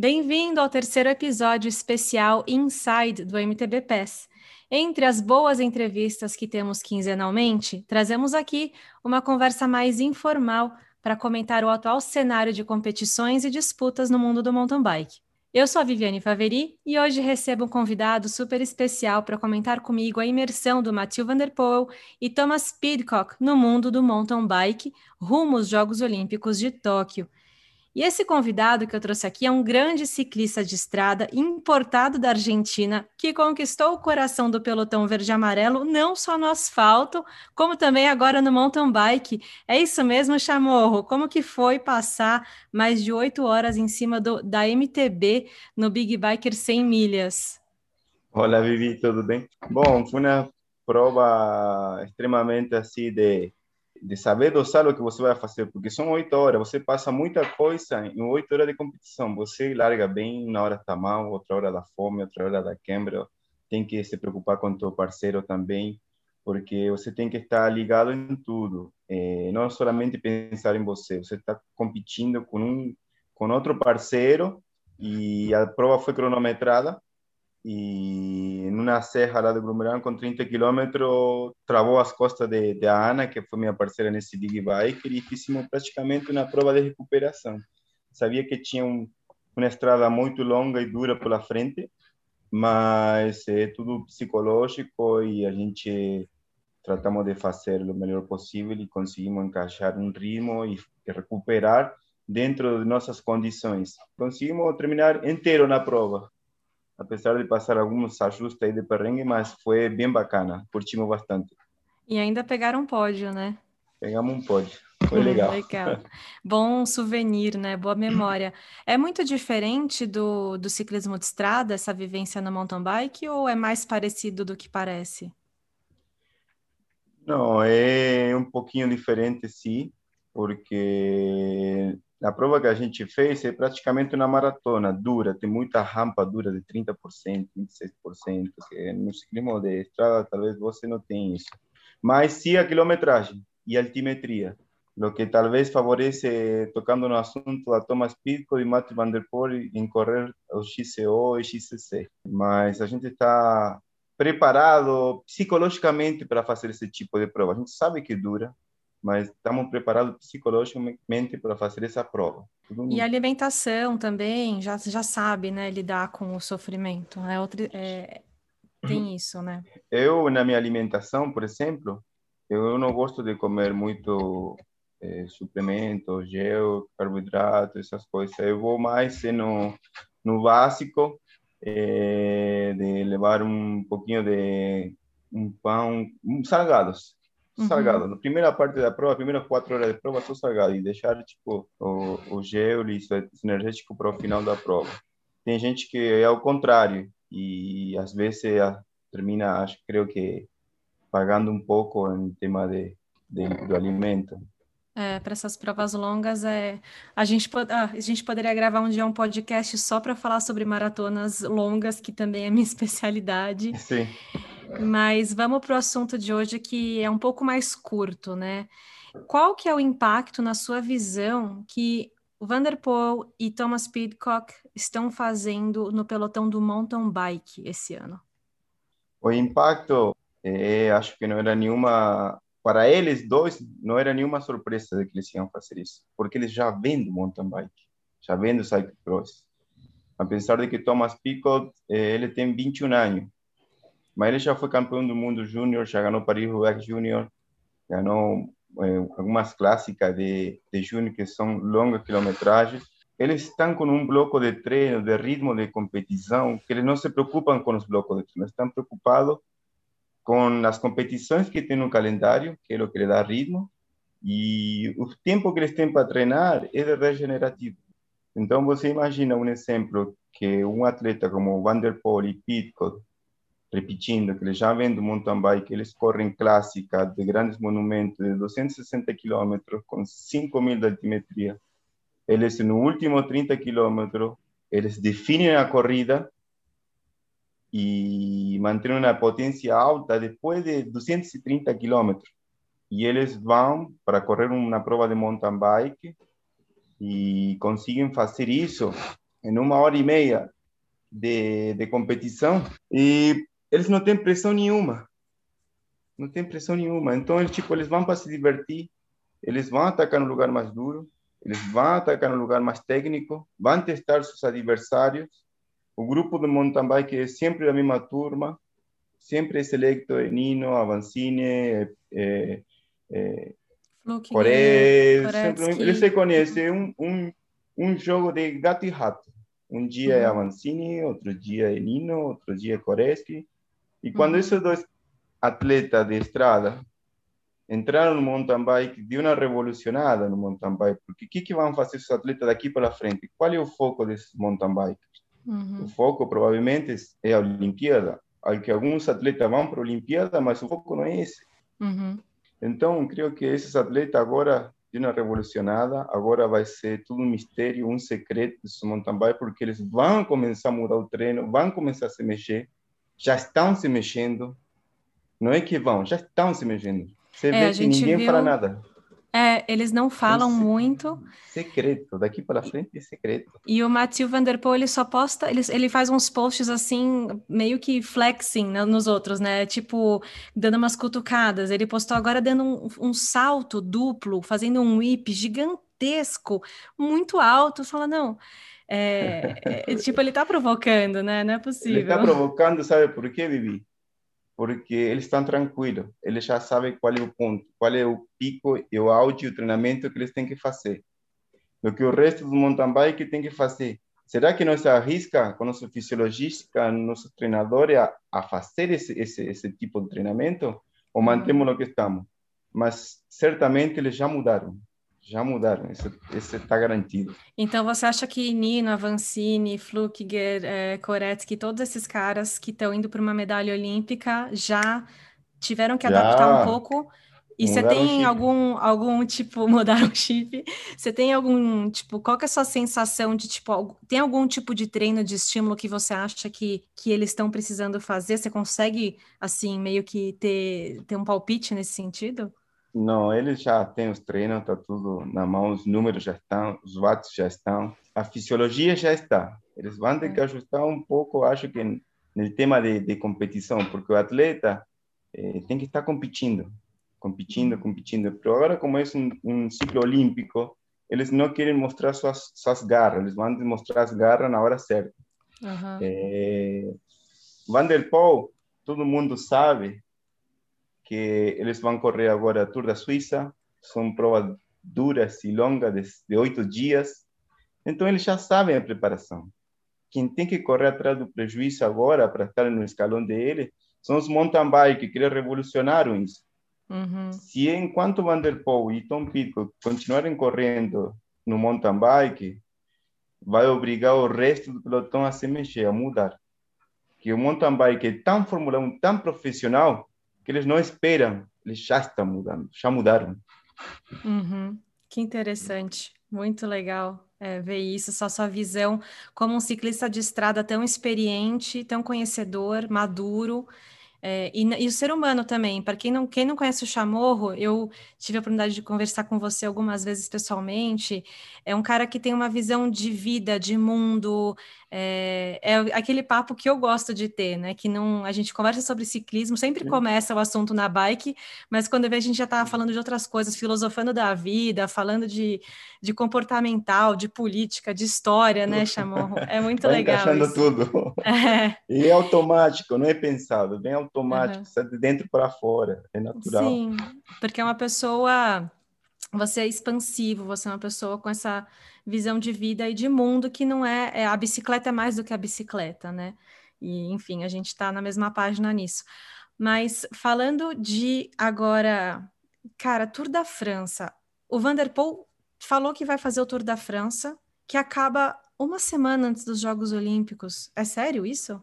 Bem-vindo ao terceiro episódio especial Inside do MTB PES. Entre as boas entrevistas que temos quinzenalmente, trazemos aqui uma conversa mais informal para comentar o atual cenário de competições e disputas no mundo do mountain bike. Eu sou a Viviane Faveri e hoje recebo um convidado super especial para comentar comigo a imersão do Mathieu Van Der Poel e Thomas Pidcock no mundo do mountain bike rumo aos Jogos Olímpicos de Tóquio. E esse convidado que eu trouxe aqui é um grande ciclista de estrada importado da Argentina, que conquistou o coração do pelotão verde-amarelo, não só no asfalto, como também agora no mountain bike. É isso mesmo, Chamorro? Como que foi passar mais de oito horas em cima do, da MTB no Big Biker 100 milhas? Olá, Vivi, tudo bem? Bom, foi uma prova extremamente assim de de saber dosar o que você vai fazer, porque são oito horas, você passa muita coisa em oito horas de competição. Você larga bem, na hora está mal, outra hora da fome, outra hora da quebra. Tem que se preocupar com o teu parceiro também, porque você tem que estar ligado em tudo, é, não somente pensar em você. Você está competindo com um com outro parceiro e a prova foi cronometrada e numa serra lá do Grumerão com 30 quilômetros travou as costas de, de Ana, que foi minha parceira nesse big bike, e fizemos praticamente uma prova de recuperação. Sabia que tinha um, uma estrada muito longa e dura pela frente, mas é tudo psicológico e a gente tratamos de fazer o melhor possível e conseguimos encaixar um ritmo e recuperar dentro de nossas condições. Conseguimos terminar inteiro na prova apesar de passar alguns ajustes aí de perrengue, mas foi bem bacana, curtimos bastante. E ainda pegaram um pódio, né? Pegamos um pódio, foi legal. legal. Bom souvenir, né? Boa memória. É muito diferente do, do ciclismo de estrada, essa vivência no mountain bike, ou é mais parecido do que parece? Não, é um pouquinho diferente, sim, porque a prova que a gente fez é praticamente uma maratona dura, tem muita rampa dura de 30%, 26%, que no ciclismo de estrada talvez você não tenha isso. Mas sim a quilometragem e a altimetria, o que talvez favorece, tocando no assunto, a Thomas Pitco e Matthew Van Der Poel em correr o XCO e XCC. Mas a gente está preparado psicologicamente para fazer esse tipo de prova. A gente sabe que dura, mas estamos preparados psicologicamente para fazer essa prova. E a alimentação também, já, já sabe, né, lidar com o sofrimento, é outro, é, tem isso, né? Eu, na minha alimentação, por exemplo, eu não gosto de comer muito é, suplemento, gel, carboidrato, essas coisas. Eu vou mais no, no básico, é, de levar um pouquinho de um pão, um, salgados, uhum. salgado. Na primeira parte da prova, primeiras quatro horas de prova, só salgado. E deixar, tipo, o, o gel e o energético para o final da prova. Tem gente que é ao contrário. E às vezes termina, acho, creio que, pagando um pouco em tema de, de do alimento. É, para essas provas longas, é, a, gente, ah, a gente poderia gravar um dia um podcast só para falar sobre maratonas longas, que também é minha especialidade. Sim. Mas vamos para o assunto de hoje que é um pouco mais curto, né? Qual que é o impacto na sua visão que Vanderpool e Thomas Pidcock estão fazendo no pelotão do mountain bike esse ano? O impacto, é, acho que não era nenhuma para eles dois não era nenhuma surpresa de que eles iam fazer isso, porque eles já vêm do mountain bike, já vêm do cyclocross. Apesar de que Thomas Pidcock eh, ele tem 21 anos, mas ele já foi campeão do mundo júnior, já ganhou Paris-Roubaix Júnior, ganhou é, algumas clássicas de, de júnior que são longas quilometragens. Eles estão com um bloco de treino, de ritmo de competição, que eles não se preocupam com os blocos de treino, estão preocupados com as competições que tem no calendário, que é o que lhe dá ritmo, e o tempo que eles têm para treinar é regenerativo. Então, você imagina um exemplo que um atleta como Van der Poel e Pitcock repetindo que eles já vêm do mountain bike, eles correm clássica de grandes monumentos de 260 km com 5 mil de altimetria. Eles, no último 30 km, eles definem a corrida e mantêm uma potência alta depois de 230 km. E eles vão para correr uma prova de mountain bike e conseguem fazer isso em uma hora e meia de, de competição e eles não têm pressão nenhuma. Não tem pressão nenhuma. Então, eles, tipo, eles vão para se divertir, eles vão atacar no lugar mais duro, eles vão atacar no lugar mais técnico, vão testar seus adversários. O grupo de mountain bike é sempre da mesma turma, sempre é selecto é Nino, Avancini, é, é, é eles se conhecem, um, um, um jogo de gato e rato. Um dia é uhum. é Avancini, outro dia é Nino, outro dia é Koreski. E quando uhum. esses dois atletas de estrada entraram no mountain bike, deu uma revolucionada no mountain bike, porque o que, que vão fazer esses atletas daqui para frente? Qual é o foco desses mountain bikes? Uhum. O foco provavelmente é a Olimpíada. Que alguns atletas vão para a Olimpíada, mas o foco não é esse. Uhum. Então, creio que esses atletas agora de uma revolucionada, agora vai ser tudo um mistério, um segredo do mountain bike, porque eles vão começar a mudar o treino, vão começar a se mexer, já estão se mexendo, não é que vão, já estão se mexendo. Você é, vê que ninguém viu... fala nada. É, eles não falam muito. Secreto, daqui para frente é secreto. E o Mathieu Van Der Poel, ele só posta, ele, ele faz uns posts assim, meio que flexing né, nos outros, né? Tipo, dando umas cutucadas. Ele postou agora dando um, um salto duplo, fazendo um whip gigantesco, muito alto. Fala, não. É, é, tipo, ele tá provocando, né? Não é possível. Ele tá provocando, sabe por quê, Vivi? porque eles estão tranquilos, eles já sabem qual é o ponto, qual é o pico e o auge o treinamento que eles têm que fazer. O que o resto do mountain bike tem que fazer. Será que nós arrisca com nosso fisiologista, nosso treinador a, a fazer esse, esse, esse tipo de treinamento ou mantemos no que estamos? Mas certamente eles já mudaram já mudaram, esse está garantido. Então você acha que Nino, Avancini, Flukiger, é, Koretsky, todos esses caras que estão indo para uma medalha olímpica já tiveram que já. adaptar um pouco? E você tem algum, algum tipo, mudar o chip? Você tem algum, tipo, qual que é a sua sensação de, tipo, tem algum tipo de treino, de estímulo que você acha que, que eles estão precisando fazer? Você consegue, assim, meio que ter, ter um palpite nesse sentido? Não, eles já têm os treinos, está tudo na mão, os números já estão, os watts já estão, a fisiologia já está. Eles vão ter que ajustar um pouco, acho que no tema de, de competição, porque o atleta eh, tem que estar competindo, competindo, competindo. Pero agora, como é um, um ciclo olímpico, eles não querem mostrar suas, suas garras, eles vão mostrar as garras na hora certa. Uhum. Eh, Van der Poel, todo mundo sabe, que eles vão correr agora a Tour da Suíça, são provas duras e longas de oito dias, então eles já sabem a preparação. Quem tem que correr atrás do prejuízo agora para estar no escalão dele são os mountain bike que revolucionaram isso. Uhum. Se enquanto Van der Poel e Tom Pitcock continuarem correndo no mountain bike, vai obrigar o resto do pelotão a se mexer, a mudar. Que o mountain bike é tão formulado, tão profissional, que eles não esperam, eles já estão mudando, já mudaram. Uhum. Que interessante, muito legal é, ver isso, só sua visão como um ciclista de estrada tão experiente, tão conhecedor, maduro, é, e, e, o ser humano também, para quem não, quem não conhece o Chamorro, eu tive a oportunidade de conversar com você algumas vezes pessoalmente. É um cara que tem uma visão de vida, de mundo, é, é, aquele papo que eu gosto de ter, né? Que não a gente conversa sobre ciclismo, sempre começa o assunto na bike, mas quando vê a gente já está falando de outras coisas, filosofando da vida, falando de, de comportamental, de política, de história, né, Chamorro? É muito Vai legal. Encaixando isso. tudo. É. E é automático, não é pensado, bem automático, uhum. de dentro para fora, é natural. Sim, porque é uma pessoa você é expansivo, você é uma pessoa com essa visão de vida e de mundo que não é, é a bicicleta é mais do que a bicicleta, né? E enfim, a gente está na mesma página nisso. Mas falando de agora, cara, Tour da França, o Vanderpool falou que vai fazer o Tour da França, que acaba uma semana antes dos Jogos Olímpicos. É sério isso?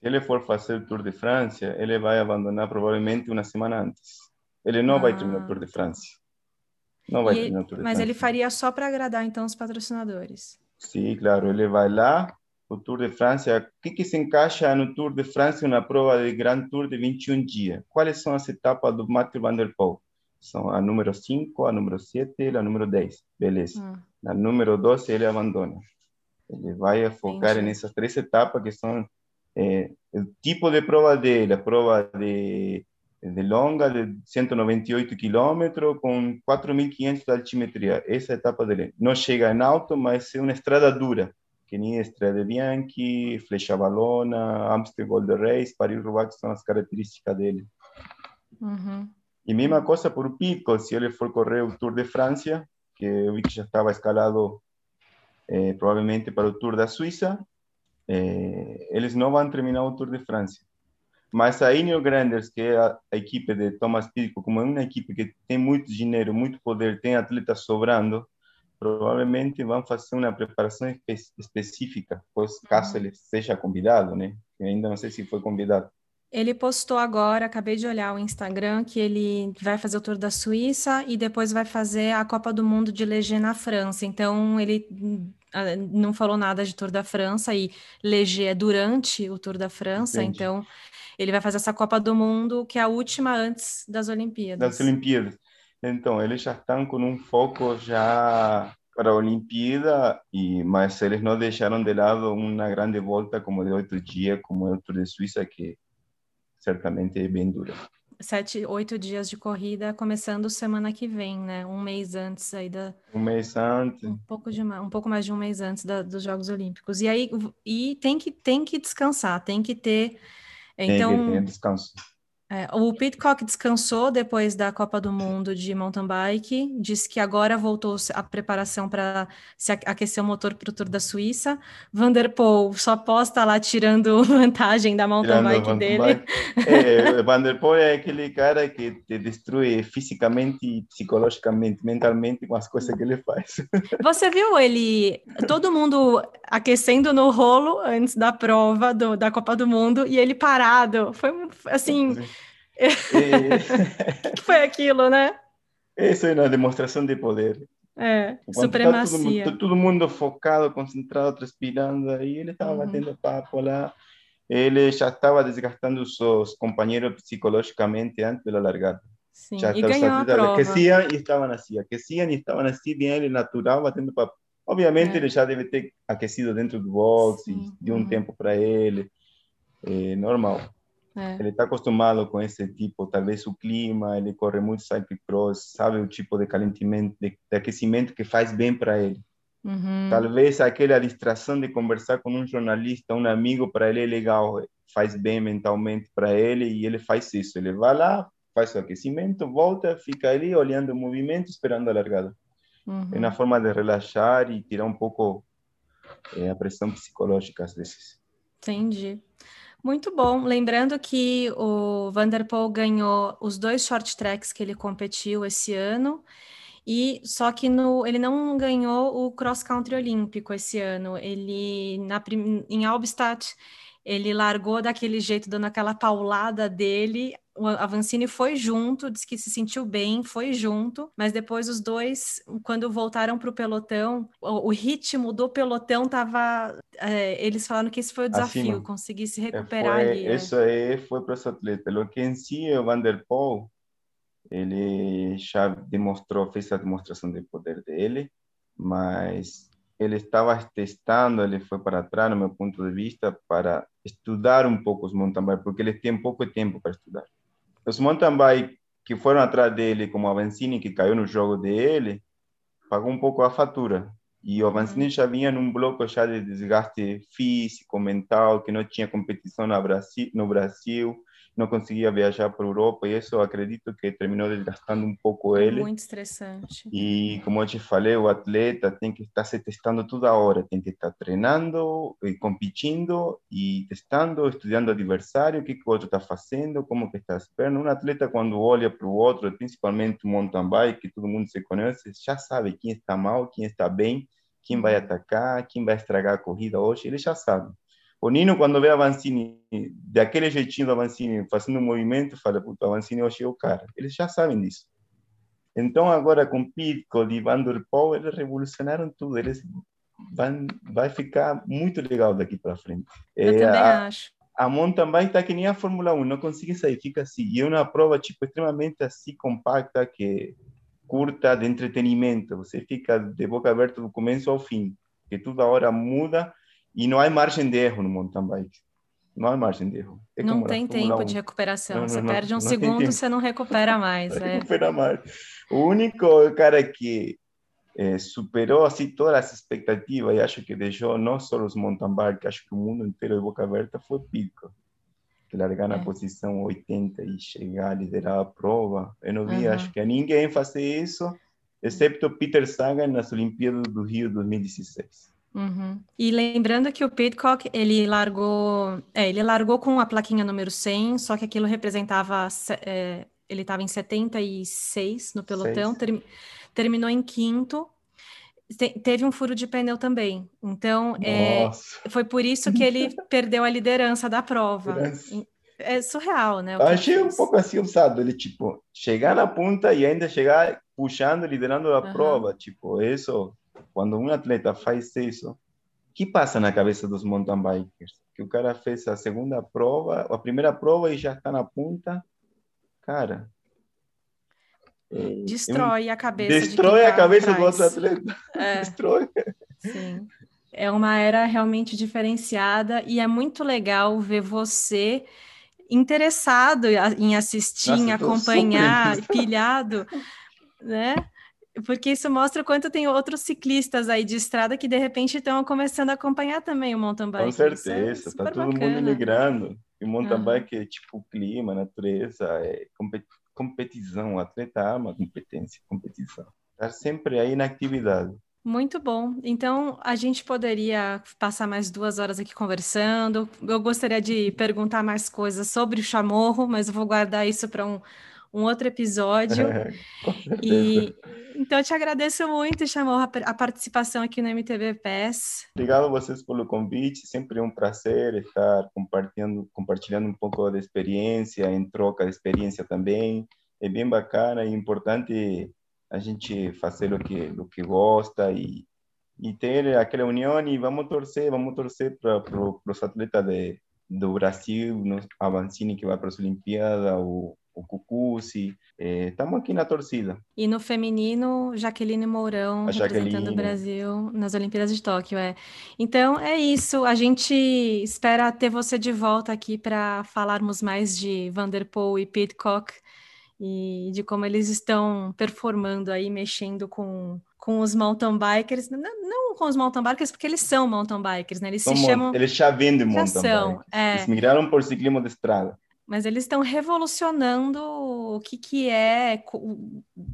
Se ele for fazer o Tour de França, ele vai abandonar provavelmente uma semana antes. Ele não ah. vai terminar o Tour de França. Não vai ter Tour Mas ele faria só para agradar, então, os patrocinadores. Sim, claro. Ele vai lá, o Tour de França. O que, que se encaixa no Tour de França uma prova de Grand Tour de 21 dias? Quais são as etapas do Mathieu Van Der Poel? São a número 5, a número 7 e a número 10. Beleza. Hum. Na número 12 ele abandona. Ele vai focar Entendi. nessas três etapas que são é, o tipo de prova dele, a prova de, de longa de 198 km com 4.500 de altimetria. Essa é a etapa dele. Não chega em alto, mas é uma estrada dura, que nem Estrada Bianchi, Flecha Balona, Amstel Gold Race, Paris-Roubaix são as características dele. Uhum. E mesma coisa por Pico, se ele for correr o Tour de França, que eu vi que já estava escalado eh, provavelmente para o Tour da Suíça, eh, eles não vão terminar o Tour de França. Mas a Ineos Granders, que é a, a, equipe de Thomas Pitcock, como é uma equipe que tem muito dinheiro, muito poder, tem atletas sobrando, provavelmente vão fazer uma preparação espe específica, pois caso ele seja convidado, né? Eu ainda não sei se foi convidado. Ele postou agora, acabei de olhar o Instagram, que ele vai fazer o Tour da Suíça e depois vai fazer a Copa do Mundo de Leger na França. Então, ele não falou nada de Tour da França e Leger é durante o Tour da França. Entendi. Então, ele vai fazer essa Copa do Mundo, que é a última antes das Olimpíadas. Das Olimpíadas. Então, eles já estão com um foco já para a Olimpíada, e, mas eles não deixaram de lado uma grande volta como de oito dias, como é o Tour de Suíça, que certamente é bem dura. Sete, oito dias de corrida, começando semana que vem, né? Um mês antes aí da. Um mês antes. Um pouco, de, um pouco mais de um mês antes da, dos Jogos Olímpicos. E aí e tem que, tem que descansar, tem que ter. Então, tem que ter descanso. É, o Pitcock descansou depois da Copa do Mundo de mountain bike, disse que agora voltou a preparação para se aquecer o motor para o Tour da Suíça. Vanderpool só posta lá tirando vantagem da mountain tirando bike dele. Bike. É, Vanderpool é aquele cara que te destrui fisicamente, psicologicamente, mentalmente com as coisas que ele faz. Você viu ele, todo mundo aquecendo no rolo antes da prova do, da Copa do Mundo e ele parado. Foi assim. Sim o que foi aquilo, né? Isso é uma demonstração de poder. É, Enquanto supremacia. Tá todo, todo, mundo focado, concentrado, transpirando, aí ele estava uhum. batendo papo lá. Ele já estava desgastando os seus companheiros psicologicamente antes da largada. Sim, já e ganhou a prova. Aqueciam e estavam assim, aqueciam e estavam assim, bem ele natural, batendo papo. Obviamente é. ele já deve ter aquecido dentro do box, Sim. de um uhum. tempo para ele, é normal. É. Ele está acostumado com esse tipo, talvez o clima, ele corre muito cyclocross, sabe o tipo de calentamento, de, de aquecimento que faz bem para ele. Uhum. Talvez aquela distração de conversar com um jornalista, um amigo, para ele é legal, faz bem mentalmente para ele e ele faz isso. Ele vai lá, faz o aquecimento, volta, fica ali olhando o movimento, esperando a largada. Uhum. É uma forma de relaxar e tirar um pouco é, a pressão psicológica às vezes. Entendi. Muito bom. Lembrando que o Vanderpool ganhou os dois short tracks que ele competiu esse ano. E só que no, ele não ganhou o cross country olímpico esse ano. Ele na, em Albstadt ele largou daquele jeito, dando aquela paulada dele. O Avancini foi junto, disse que se sentiu bem, foi junto, mas depois os dois, quando voltaram para o pelotão, o, ritmo do pelotão estava. É, eles falaram que esse foi o desafio, Acima. conseguir se recuperar foi, ali. É. Isso aí foi para esse atleta. O que em si, o Vanderpool, ele já demonstrou, fez a demonstração de poder dele, mas ele estava testando, ele foi para trás, no meu ponto de vista, para estudar um pouco os mountain bike, porque ele tem pouco tempo para estudar. Os mountain bike que foram atrás dele, como a Avancini, que caiu no jogo dele, pagou um pouco a fatura. E o Avancini uhum. já vinha num bloco já de desgaste físico, mental, que não tinha competição no Brasil, no Brasil não conseguia viajar para a Europa e isso acredito que terminou desgastando um pouco ele. Muito estressante. E como eu te falei, o atleta tem que estar se testando toda hora, tem que estar treinando, e competindo e testando, estudando adversário, o que, que o outro está fazendo, como que está as pernas. Um atleta quando olha para o outro, principalmente o mountain bike, que todo mundo se conhece, já sabe quem está mal, quem está bem, quem vai atacar, quem vai estragar a corrida hoje, ele já sabe. O Nino, quando vê a Vancini, daquele jeitinho da Vancini, fazendo um movimento, fala, puta, a Vancini hoje é o cara. Eles já sabem disso. Então, agora com Pitcock e Van der Poel, eles revolucionaram tudo. Eles vão, vai ficar muito legal daqui para frente. Eu é, também a, acho. A mountain bike está que nem a Fórmula 1, não consegue sair, fica assim. E é uma prova, tipo, extremamente assim, compacta, que curta, de entretenimento. Você fica de boca aberta do começo ao fim. que toda hora muda e não há margem de erro no mountain bike. Não há margem de erro. É não tem tempo de recuperação. Não, não, você não, perde um segundo, você não recupera mais. É. recupera mais. O único cara que eh, superou assim todas as expectativas e acho que deixou não só os mountain bike, acho que o mundo inteiro de boca aberta foi Pico que largar na é. posição 80 e chegar a liderar a prova. Eu não vi, uhum. acho que ninguém fazer isso, exceto Peter Sagan nas Olimpíadas do Rio 2016. Uhum. E lembrando que o Pitcock, ele largou, é, ele largou com a plaquinha número 100, só que aquilo representava, é, ele estava em 76 no pelotão, ter, terminou em quinto, te, teve um furo de pneu também. Então, é, foi por isso que ele perdeu a liderança da prova. É surreal, né? Achei um pouco assim usado, ele, tipo, chegar na ponta e ainda chegar puxando, liderando a uhum. prova. Tipo, isso, quando um atleta faz isso, o que passa na cabeça dos mountain bikers? Que o cara fez a segunda prova, a primeira prova e já está na ponta. Cara, é, destrói a cabeça destrói a tá cabeça do outro atleta é. destrói sim é uma era realmente diferenciada e é muito legal ver você interessado em assistir, Nossa, em acompanhar, pilhado, né? Porque isso mostra o quanto tem outros ciclistas aí de estrada que de repente estão começando a acompanhar também o mountain bike. Com certeza, é tá todo bacana. mundo migrando. E o mountain bike é tipo clima, natureza, é competição, o atleta ama competência, competição. Está sempre aí na atividade. Muito bom. Então, a gente poderia passar mais duas horas aqui conversando. Eu gostaria de perguntar mais coisas sobre o chamorro, mas eu vou guardar isso para um, um outro episódio. É, e então eu te agradeço muito, Chamorro, a, participação aqui no MTV PES. Obrigado a vocês pelo convite. Sempre um prazer estar compartilhando, compartilhando um pouco da experiência, em troca de experiência também. É bem bacana e importante a gente fazer o que o que gosta e e ter aquela união e vamos torcer, vamos torcer para os atletas de, do Brasil, no, a Vancini que vai para as Olimpíadas, o, o Cucuzi, estamos é, aqui na torcida. E no feminino, Jaqueline Mourão, a representando Jaqueline. o Brasil nas Olimpíadas de Tóquio. É. Então é isso, a gente espera ter você de volta aqui para falarmos mais de Vanderpool e Pitcock e de como eles estão performando aí, mexendo com, com os mountain bikers, não, não com os mountain bikers, porque eles são mountain bikers, né? Eles se chamam... Eles já vendem mountain bikers. É... Eles migraram por ciclismo de estrada. Mas eles estão revolucionando o que, que é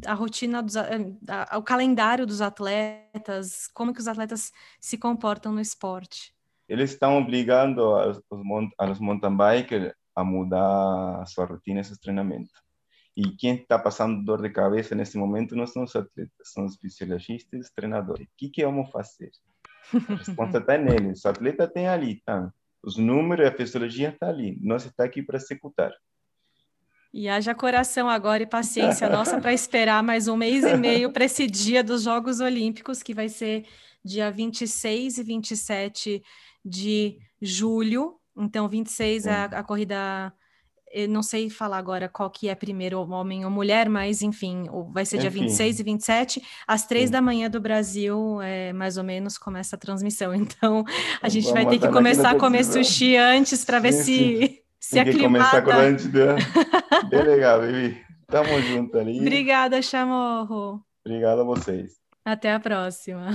a rotina, dos, a, o calendário dos atletas, como que os atletas se comportam no esporte. Eles estão obrigando os, mountain bikers a mudar a sua rotina e seus treinamentos. E quem está passando dor de cabeça nesse momento não são os atletas, são os fisiologistas, os treinadores. O que, que vamos fazer? A resposta está neles. O atleta tem ali, tá? Os números, a fisiologia está ali. Nós está aqui para executar. E haja coração agora e paciência nossa para esperar mais um mês e meio para esse dia dos Jogos Olímpicos, que vai ser dia 26 e 27 de julho. Então, 26 é a, a corrida eu não sei falar agora qual que é primeiro, homem ou mulher, mas enfim, vai ser dia enfim. 26 e 27, às três da manhã do Brasil, é, mais ou menos, começa a transmissão. Então, a gente Vamos vai ter que começar a comer sushi antes para ver sim, se, sim. se Tem aclimata. começar com antes de... Bem legal, Vivi. Tamo junto ali. Obrigada, Chamorro. Obrigado a vocês. Até a próxima.